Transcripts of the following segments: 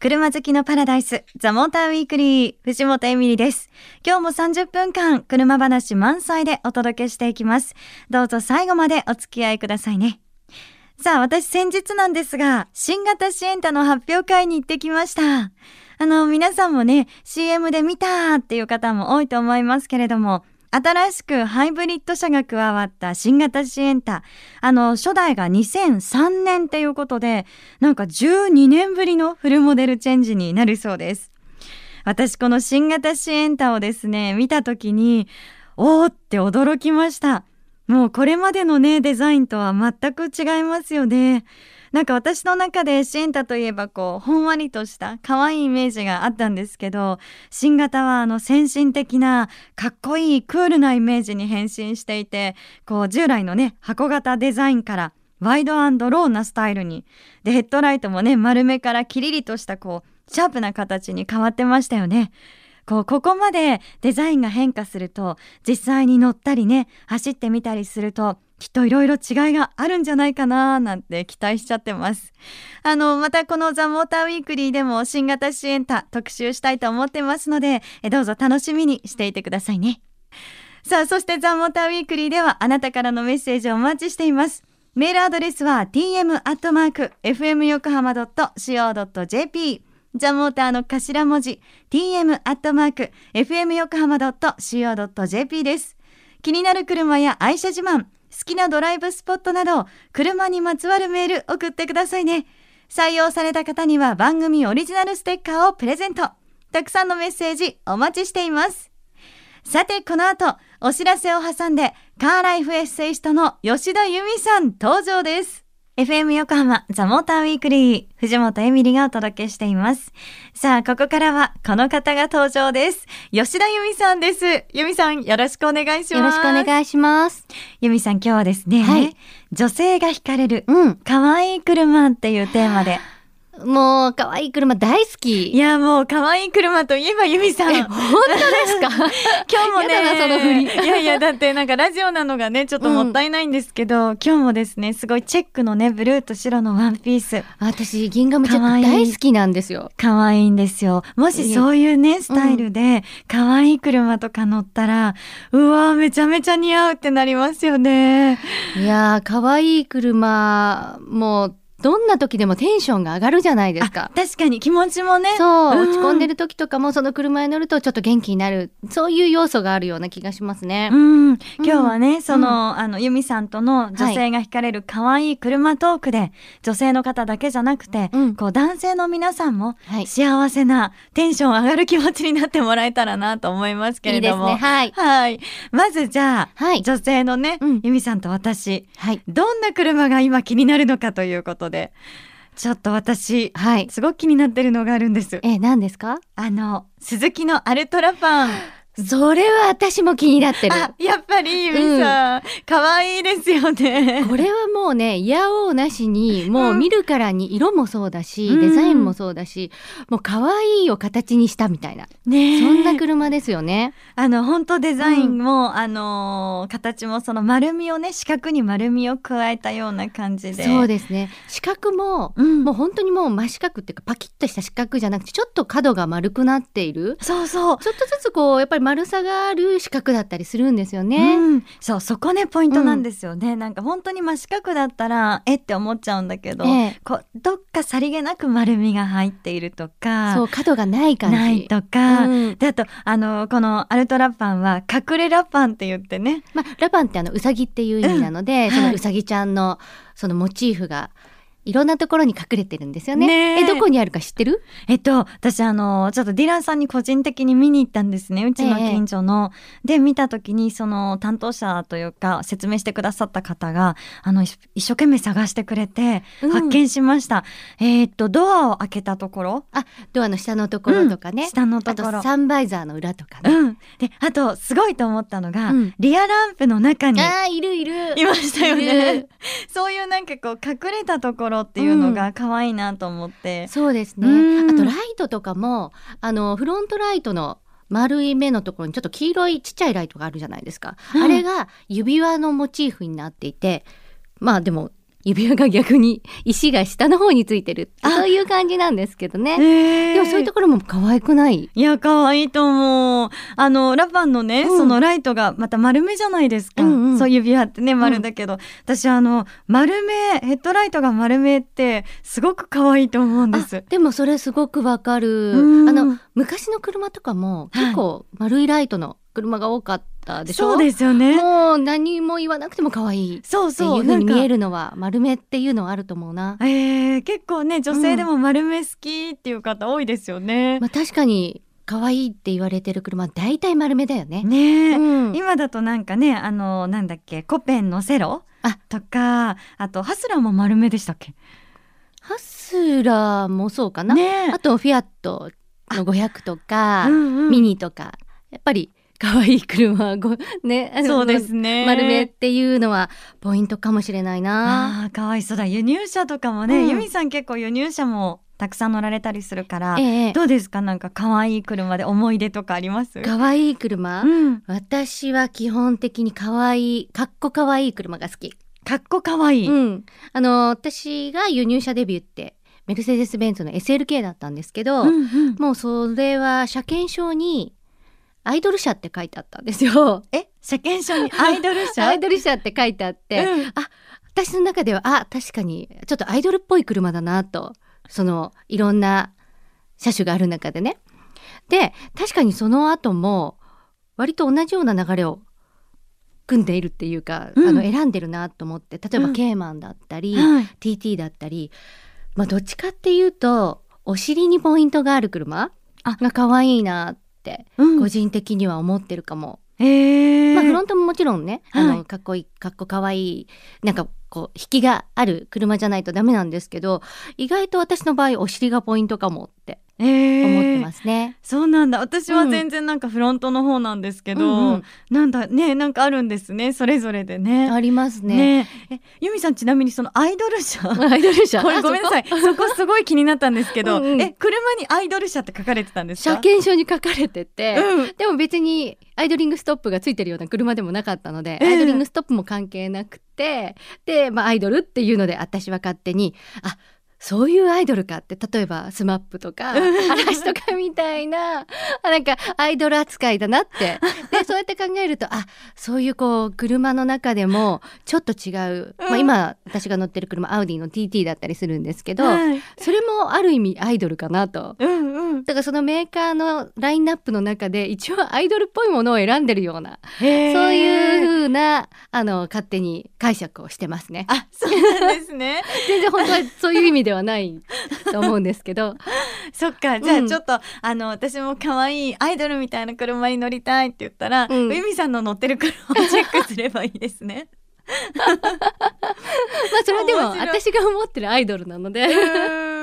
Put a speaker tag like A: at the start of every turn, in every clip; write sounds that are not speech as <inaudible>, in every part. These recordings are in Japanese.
A: 車好きのパラダイス、ザ・モーターウィークリー、藤本エミリです。今日も30分間、車話満載でお届けしていきます。どうぞ最後までお付き合いくださいね。さあ、私先日なんですが、新型シエンタの発表会に行ってきました。あの、皆さんもね、CM で見たっていう方も多いと思いますけれども、新しくハイブリッド車が加わった新型シエンタ。あの、初代が2003年っていうことで、なんか12年ぶりのフルモデルチェンジになるそうです。私この新型シエンタをですね、見た時に、おーって驚きました。もうこれまでのね、デザインとは全く違いますよね。なんか私の中でシエンタといえばこう、ほんわりとした可愛いイメージがあったんですけど、新型はあの先進的なかっこいいクールなイメージに変身していて、こう従来のね、箱型デザインからワイドローなスタイルに、で、ヘッドライトもね、丸めからキリリとしたこう、シャープな形に変わってましたよね。こう、ここまでデザインが変化すると、実際に乗ったりね、走ってみたりすると、きっといろいろ違いがあるんじゃないかななんて期待しちゃってます。あの、またこのザ・モーターウィークリーでも新型シエンタ特集したいと思ってますので、どうぞ楽しみにしていてくださいね。さあ、そしてザ・モーターウィークリーではあなたからのメッセージをお待ちしています。メールアドレスは tm.fmyokohama.co.jp ザ・モーターの頭文字 tm.fmyokohama.co.jp です。気になる車や愛車自慢、好きなドライブスポットなど、車にまつわるメール送ってくださいね。採用された方には番組オリジナルステッカーをプレゼント。たくさんのメッセージお待ちしています。さて、この後、お知らせを挟んで、カーライフエッセイストの吉田由美さん登場です。FM 横浜ザ・モーターウィークリー藤本エミリがお届けしています。さあ、ここからはこの方が登場です。吉田由美さんです。由美さん、よろしくお願いします。
B: よろしくお願いします。
A: 由美さん、今日はですね、
B: はい
A: 女性が惹かれる
B: うん。
A: 可愛い車っていうテーマで。
B: もう、可愛い車大好き。
A: いや、もう可愛い車といえば由美さん。
B: え、本当ですか？<laughs>
A: 今日もね、
B: やその振り
A: いやいや、だってなんかラジオなのがね、ちょっともったいないんですけど、今日もですね、すごいチェックのね、ブルーと白のワンピース。
B: 私、ギンガムチェック大好きなんですよ。
A: 可愛いんですよ。もしそういうね、スタイルで、可愛い車とか乗ったら、うわーめちゃめちゃ似合うってなりますよね。
B: いやー、可愛い車、もう、どんな時でもテンションが上がるじゃないですか
A: あ。確かに気持ちもね。
B: そう、
A: うん
B: 落ち込んでる時とかもその車に乗るとちょっと元気になる。そういう要素があるような気がしますね。
A: うん、今日はね、その、あの、由美さんとの女性が惹かれる可愛い車トークで、女性の方だけじゃなくて、
B: うん
A: こう、男性の皆さんも、
B: はい。
A: 幸せな、テンション上がる気持ちになってもらえたらなと思いますけれども。
B: いいですね。はい。
A: はい。まずじゃあ、
B: はい。
A: 女性のね、
B: うん
A: 由美さんと私、
B: はい。
A: どんな車が今気になるのかということで、ちょっと私、
B: はい。
A: すごく気になってるのがあるんです。
B: え、何ですか？
A: あの、鈴木のアルトラファン。
B: それは私も気になってる。
A: あ、やっぱり由美さん、可愛いですよね。
B: これはもうね、いやおうなしに、もう見るからに色もそうだし、
A: うん
B: デザインもそうだし、もう可愛いを形にしたみたいな、
A: ねえ
B: そんな車ですよね。
A: あの、本当デザインも、あのー形もその丸みをね、四角に丸みを加えたような感じで。
B: そうですね。四角も、
A: うん、
B: もう本当にもう真四角っていうかパキッとした四角じゃなくて、ちょっと角が丸くなっている。
A: そうそう。
B: ちょっとずつこう、やっぱり丸さがある四角だったりするんですよね。
A: うん、そうそこねポイントなんですよね、なんか本当に真四角だったらえって思っちゃうんだけど、
B: ええ。
A: こうどっかさりげなく丸みが入っているとか
B: そう、角がない感じ。
A: ないとか、
B: うん。
A: であとあのこのアルトラパンは隠れラパンって言ってね。
B: まあ、ラパンってあの、うさぎっていう意味なので、
A: うん。
B: その
A: はいう
B: さぎちゃんの、そのモチーフが、いろんなところに隠れてるんですよね。
A: ねえ
B: え、どこにあるか知ってる？
A: えっと私あのちょっとディラーさんに個人的に見に行ったんですねうちの近所の、で見た時にその担当者というか説明してくださった方があの一一生懸命探してくれて
B: うん
A: 発見しました、えーっとドアを開けたところ
B: あ、ドアの下のところとかね。
A: 下のと
B: あ
A: ことろ
B: サンバイザーの裏とかね。
A: うん。で、あと、すごいと思ったのが、
B: うん
A: リアランプの中に
B: あー、いるいる。
A: いましたよ
B: い
A: ね
B: る。
A: そういうなんかこう、隠れたところっていうのが可愛いなと思って。
B: そうですね。
A: うん
B: あとライトとかも、あの、フロントライトの丸い目のところにちょっと黄色いちっちゃいライトがあるじゃないですか。
A: うん
B: あれが指輪のモチーフになっていて、まあでも、指輪が逆に石が下の方についてる
A: あ
B: そういう感じなんですけどね。
A: で
B: でもそういうところも可愛くない？
A: いや、可愛いと思う。あの、ラパンのね、
B: うん
A: そのライトがまた丸目じゃないですか。
B: うんうん
A: そう指輪ってね、丸だけど、私あの、丸目、ヘッドライトが丸目って、すごく可愛いと思うんです
B: あ。でもそれすごくわかる。
A: うん
B: あの昔の車とかも結構丸いライトの車が多かったでしょ、
A: そうですよね。
B: もう何も言わなくても可愛いってい
A: そうそう。
B: う風に見え
A: る。
B: るのは丸めっていうのはあると思うな。
A: えー、結構ね、女性でも丸目好きっていう方多いですよね。
B: まあ確かに可愛いって言われてる車大体丸めだよね。
A: ねえ、
B: うん
A: 今だとなんかね、あの、なんだっけ、コペンのセロ
B: あ
A: とか、あと、ハスラーも丸目でしたっけ？
B: ハスラーもそうかな。
A: ねえ
B: あとフィアットの500とか、
A: うんうん
B: ミニとかやっぱり可愛い車ご <laughs> ね
A: そうですね。
B: 丸めっていうのはポイントかもしれないな。
A: ああ、かわいそうだ。輸入車とかもね、
B: うん
A: ユミさん結構輸入車もたくさん乗られたりするから、
B: ええ、
A: どうですか？なんか可愛い車で思い出とかあります？
B: 可愛い車、
A: うん。
B: 私は基本的に可愛いかっこ可愛い車が好き。
A: かっこかわいい。
B: うん、あの私が輸入車デビューってメルセデス・ベンツの SLK だったんですけど、
A: うんうん
B: もうそれは車検証にアイドル車って書いてあったんですよ。
A: え、車検証に <laughs> アイドル車
B: アイドル車って書いてあって、
A: うん。
B: あ私の中ではあ確かにちょっとアイドルっぽい車だなとそのいろんな車種がある中でね。で確かにその後も割と同じような流れを組んでいるっていうか、
A: うん。
B: あの選んでるなと思って例えば
A: うん。
B: ケーマンだったり、
A: はい。
B: TT だったり、まあ、どっちかっていうとお尻にポイントがある車
A: あ。
B: が可愛いなって
A: うん。
B: 個人的には思ってるかも。
A: えー、
B: まあフロントももちろんね、あ
A: はい。
B: のかっこいいかっこかわいいなんかこう引きがある車じゃないとダメなんですけど意外と私の場合お尻がポイントかもって
A: えー、
B: 思ってますね。
A: そうなんだ。私は
B: うん。
A: 全然なんかフロントの方なんですけど、
B: うんうん。
A: なんだねなんかあるんですね。それぞれでね。
B: ありますね。
A: ね。えユミさんちなみにそのアイドル車。<laughs>
B: アイドル車？
A: これごめんなさい。そこ？すごい気になったんですけど
B: うんうん。
A: え車にアイドル車って書かれてたんですか？
B: 車検証に書かれてて、
A: うん。
B: でも別にアイドリングストップがついてるような車でもなかったので、
A: ええ。
B: アイドリングストップも関係なくてで、まあ、アイドルっていうので私は勝手にあそういうアイドルかって例えばスマップとか
A: うん。
B: 嵐とかみたいなあなんかアイドル扱いだなって。<laughs> でそうやって考えるとあそういうこう車の中でもちょっと違う、まあ、
A: うん。
B: 今私が乗ってる車アウディの TT だったりするんですけど、
A: はい。
B: それもある意味アイドルかなと。だからそのメーカーのラインナップの中で一応アイドルっぽいものを選んでるような、そういう風なあの勝手に解釈をしてますね。
A: あそうなんですね。<laughs>
B: 全然本当はそういう意味ではないと思うんですけど、<laughs>
A: そっか。じゃ
B: うん。
A: あちょっと、あの私も可愛いアイドルみたいな車に乗りたいって言ったら、
B: うん。
A: ユミさんの乗ってる車をチェックすればいいですね。<laughs>
B: まあそれはでも私が思ってるアイドルなので、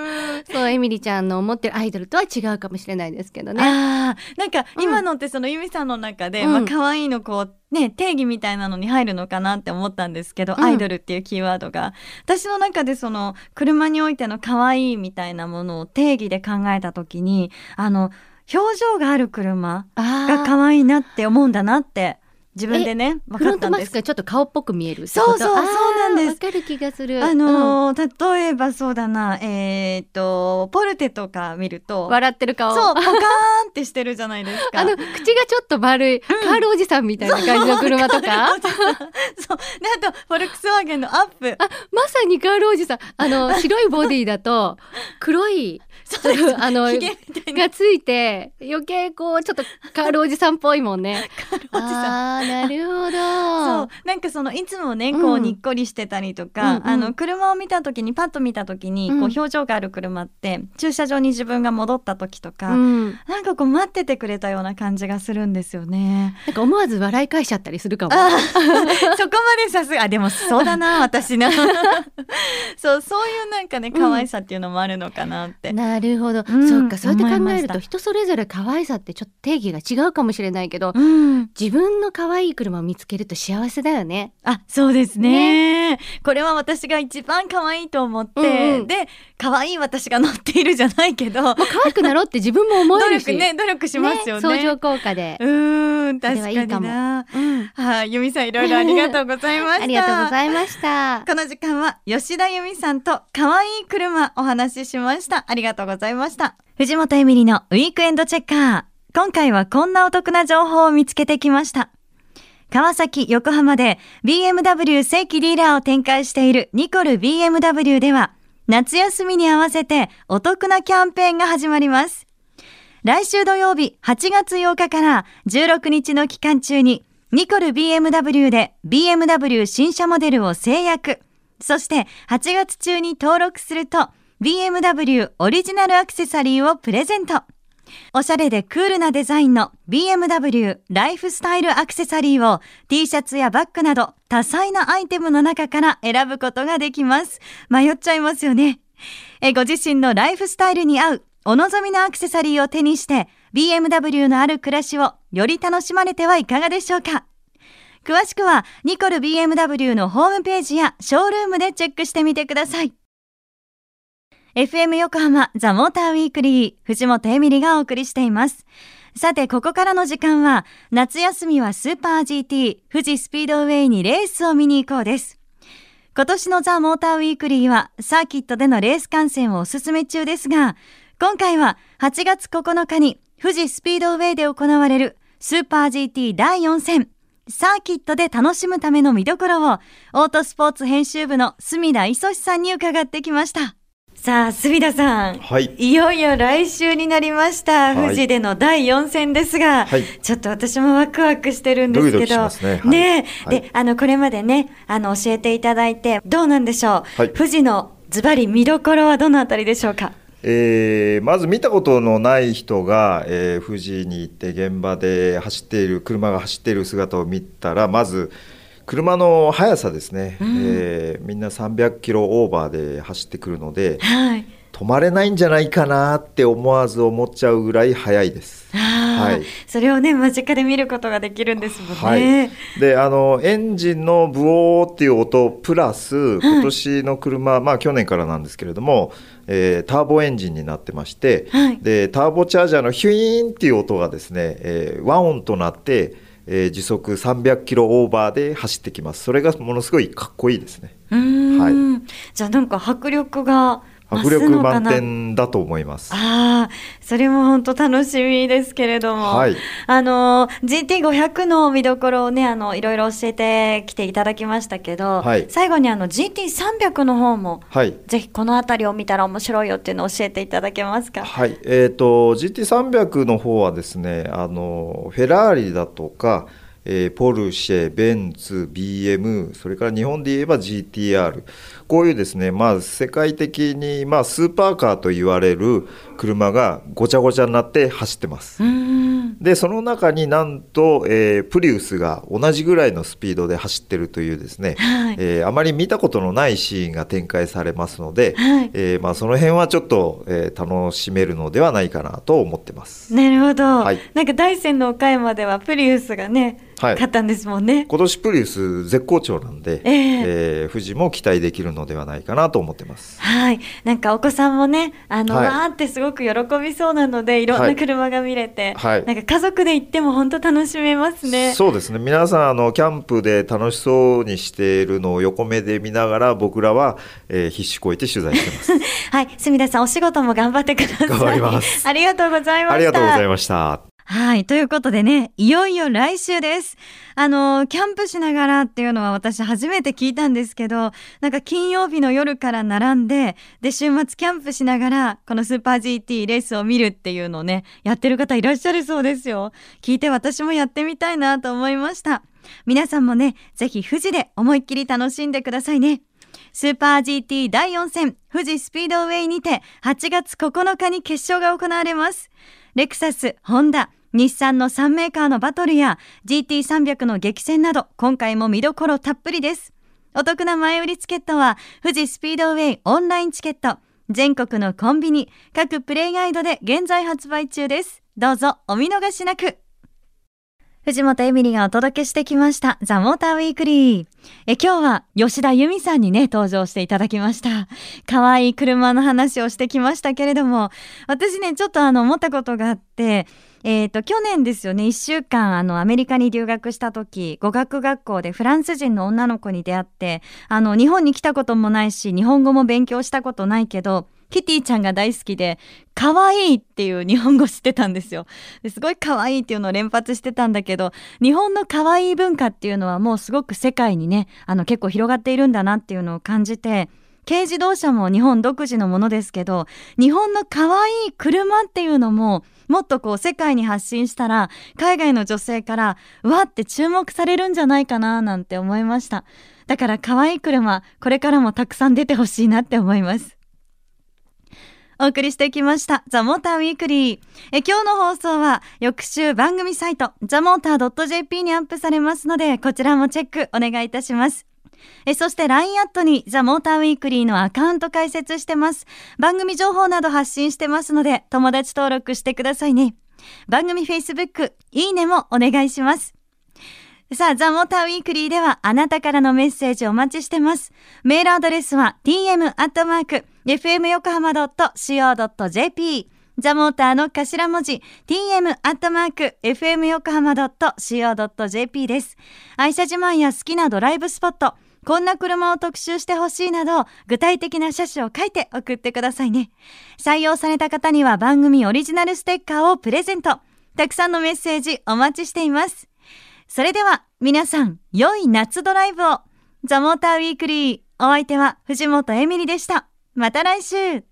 B: <laughs> そうエミリちゃんの思ってるアイドルとは違うかもしれないですけどね。
A: あーなんか
B: うん
A: 今のってそのユミさんの中で、
B: うん。
A: まあ可愛いのこうね定義みたいなのに入るのかなって思ったんですけど、
B: うん。
A: アイドルっていうキーワードが。私の中でその車においての可愛いみたいなものを定義で考えた時にあの表情がある車が可愛いなって思うんだなって自分でね分かったんです。
B: ちょっと顔っぽく見える
A: そうそうそうなんです。
B: かる気がする。
A: あのー例えばそうだな。えーっとポルテとか見る
B: う
A: と
B: ん笑ってる顔。
A: そうポカーンってしてるじゃないですか。
B: あの口がちょっと丸い、カールおじさんみたいな感じの車とか？
A: そうであとフォルクスワーゲンのアップ。
B: あまさにカールおじさん。あの白いボディだと黒い
A: そうです。<laughs>
B: あのがついて余計こうちょっとカールおじさんっぽいもんね。<laughs>
A: おじさん。
B: あーなるほど。
A: そう。なんかそのいつもねこ
B: う
A: うんにっこりしてたりとか、
B: うんうん。
A: あの車を見た時にパッと見た時に
B: うん。
A: こう表情がある車って駐車場に自分が戻った時とか、
B: うん、
A: なんかこう待っててくれたような感じがするんですよね。
B: なんか思わず笑い返しちゃったりするかも。
A: あそこまでさすが。あでもそうだな私な <laughs> そうそういうなんかね可愛さっていうのもあるのかなって。
B: ななるほど、
A: うん
B: そっか。そうやって考えると人それぞれ可愛さってちょっと定義が違うかもしれないけど、
A: うん、
B: 自分の可愛い車を見つけると幸せだよね。
A: あそうですね。これは私が一番可愛いと思って、
B: うんうん。
A: で可愛い私が乗っているじゃないけど。
B: 可愛くなろうって自分も思え
A: 努
B: るし。
A: 力ね努力しますよね。
B: 相乗効果で。
A: うーん
B: それ
A: 確か
B: はいいかも
A: にな
B: うん
A: はい、由美さんいろいろありがとうございました <laughs>
B: ありがとうございました。
A: この時間は吉田由美さんと可愛い車お話ししました。ありがとうございました。藤本エミリのウィークエンドチェッカー。今回はこんなお得な情報を見つけてきました。川崎、横浜で BMW 正規ディーラーを展開しているニコル BMW では夏休みに合わせてお得なキャンペーンが始まります。来週土曜日8月8日から16日の期間中にニコル BMW で BMW 新車モデルを制約。そして8月中に登録すると BMW オリジナルアクセサリーをプレゼント。おしゃれでクールなデザインの BMW ライフスタイルアクセサリーを T シャツやバッグなど多彩なアイテムの中から選ぶことができます。迷っちゃいますよね。えご自身のライフスタイルに合うお望みのアクセサリーを手にして BMW のある暮らしをより楽しまれてはいかがでしょうか詳しくはニコル BMW のホームページやショールームでチェックしてみてください。FM 横浜ザ・モーターウィークリー藤本エミリがお送りしています。さて、ここからの時間は夏休みはスーパー GT 富士スピードウェイにレースを見に行こうです。今年のザ・モーターウィークリーはサーキットでのレース観戦をお勧め中ですが、今回は8月9日に富士スピードウェイで行われるスーパー GT 第4戦サーキットで楽しむための見どころをオートスポーツ編集部の隅田磯志さんに伺ってきました。さあ、隅田さん。
C: はい。
A: いよいよ来週になりました、
C: はい。
A: 富士での第4戦ですが、
C: はい。
A: ちょっと私もワクワクしてるんですけど、
C: ね。
A: で、あの、これまでね、あの、教えていただいて、どうなんでしょう、
C: はい。
A: 富士のズバリ見どころはどのあたりでしょうか？
C: えーまず見たことのない人が、えー富士に行って現場で走っている車が走っている姿を見たらまず車の速さですね、えーみんな300キロオーバーで走ってくるので
A: はい。
C: 止まれないんじゃないかなって思わず思っちゃうぐらい速いです。はい。
A: それをね、間近で見ることができるんですもんね。
C: はい、であのエンジンのブオーっていう音プラス今年の車、まあ去年からなんですけれども、えーターボエンジンになってまして、
A: はい。
C: でターボチャージャーのヒュイーンっていう音がですね、えー和音となって、えー時速300キロオーバーで走ってきます。それがものすごいかっこいいですね。
A: うーん、
C: は
A: じゃあなんか迫力が
C: 迫力満点だと思います。
A: ああ、それも本当楽しみですけれども、
C: はい。
A: あの GT500 の見どころをね、あのいろいろ教えてきていただきましたけど、
C: はい。
A: 最後にあの GT300 の方も
C: はい。
A: ぜひこの辺りを見たら面白いよっていうのを教えていただけますか？
C: はい、えー、と GT300 の方はですねあのフェラーリだとか、えーポルシェ、ベンツ、BM それから日本で言えば GTR こういうですね、まあ、世界的に、まあ、スーパーカーと言われる車がごちゃごちゃになって走ってます。でその中になんと、えープリウスが同じぐらいのスピードで走ってるというですね、
A: はい。
C: えーあまり見たことのないシーンが展開されますので、
A: はい。
C: えーまあ、その辺はちょっと、えー楽しめるのではないかなと思ってます。
A: なるほど、
C: はい。
A: なんか大山の岡山ではプリウスがね、
C: はい
A: 勝ったんですもんね。
C: 今年プリウス絶好調なんで、
A: ええ
C: えー富士も期待できるのではないかなと思ってます。
A: はい、なんかお子さんもね、あの、
C: はい
A: わーってすごく喜びそうなので、いろん
C: は
A: ない車が見れて、
C: はい
A: なんか家族で行っても本当楽しめますね。
C: そうですね皆さんあのキャンプで楽しそうにしているのを横目で見ながら僕らは、えー必死こいて取材してます。<laughs>
A: はい、隅田さん、お仕事も頑張ってください。
C: 頑張ります <laughs>
A: ありがとうございました。
C: ありがとうございました。
A: はい。ということでね、いよいよ来週です。あの、キャンプしながらっていうのは私初めて聞いたんですけど、なんか金曜日の夜から並んで、で、週末キャンプしながら、このスーパー GT レースを見るっていうのをね、やってる方いらっしゃるそうですよ。聞いて私もやってみたいなと思いました。皆さんもね、ぜひ富士で思いっきり楽しんでくださいね。スーパー GT 第4戦富士スピードウェイにて8月9日に決勝が行われます。レクサス、ホンダ、日産の3メーカーのバトルや GT300 の激戦など今回も見どころたっぷりです。お得な前売りチケットは富士スピードウェイオンラインチケット全国のコンビニ、各プレイガイドで現在発売中です。どうぞお見逃しなく。藤本エミリがお届けしてきました。ザ・モーターウィークリー。え、今日は吉田由美さんにね、登場していただきました。可愛い車の話をしてきましたけれども、私ね、ちょっとあの、思ったことがあって、えっ、と、去年ですよね、1週間、あの、アメリカに留学した時、語学学校でフランス人の女の子に出会って、あの、日本に来たこともないし、日本語も勉強したことないけど、キティちゃんが大好きで、可愛いっていう <laughs> 日本語知ってたんですよ。すごい可愛いっていうのを連発してたんだけど、日本の可愛い文化っていうのはもうすごく世界にね、あの結構広がっているんだなっていうのを感じて、軽自動車も日本独自のものですけど、日本の可愛い車っていうのも、もっとこう世界に発信したら、海外の女性から、わって注目されるんじゃないかななんて思いました。だから可愛い車、これからもたくさん出てほしいなって思います。お送りしてきました。ザ・モーター・ウィークリー。え今日の放送は翌週番組サイト、ザ・モーター .jp にアップされますので、こちらもチェックお願いいたします。えそして LINE アットにザ・モーターウィークリーのアカウント開設してます。番組情報など発信してますので、友達登録してくださいね。番組 Facebook、いいねもお願いします。さあ、ザ・モーターウィークリーではあなたからのメッセージお待ちしてます。メールアドレスは tm.fmyokohama.co.jp ザ・モーターの頭文字 tm.fmyokohama.co.jp です。愛車自慢や好きなドライブスポット、こんな車を特集してほしいなど、具体的な車種を書いて送ってくださいね。採用された方には番組オリジナルステッカーをプレゼント。たくさんのメッセージお待ちしています。それでは皆さん、良い夏ドライブを。ザ・モーター・ウィークリー。お相手は藤本エミリでした。また来週。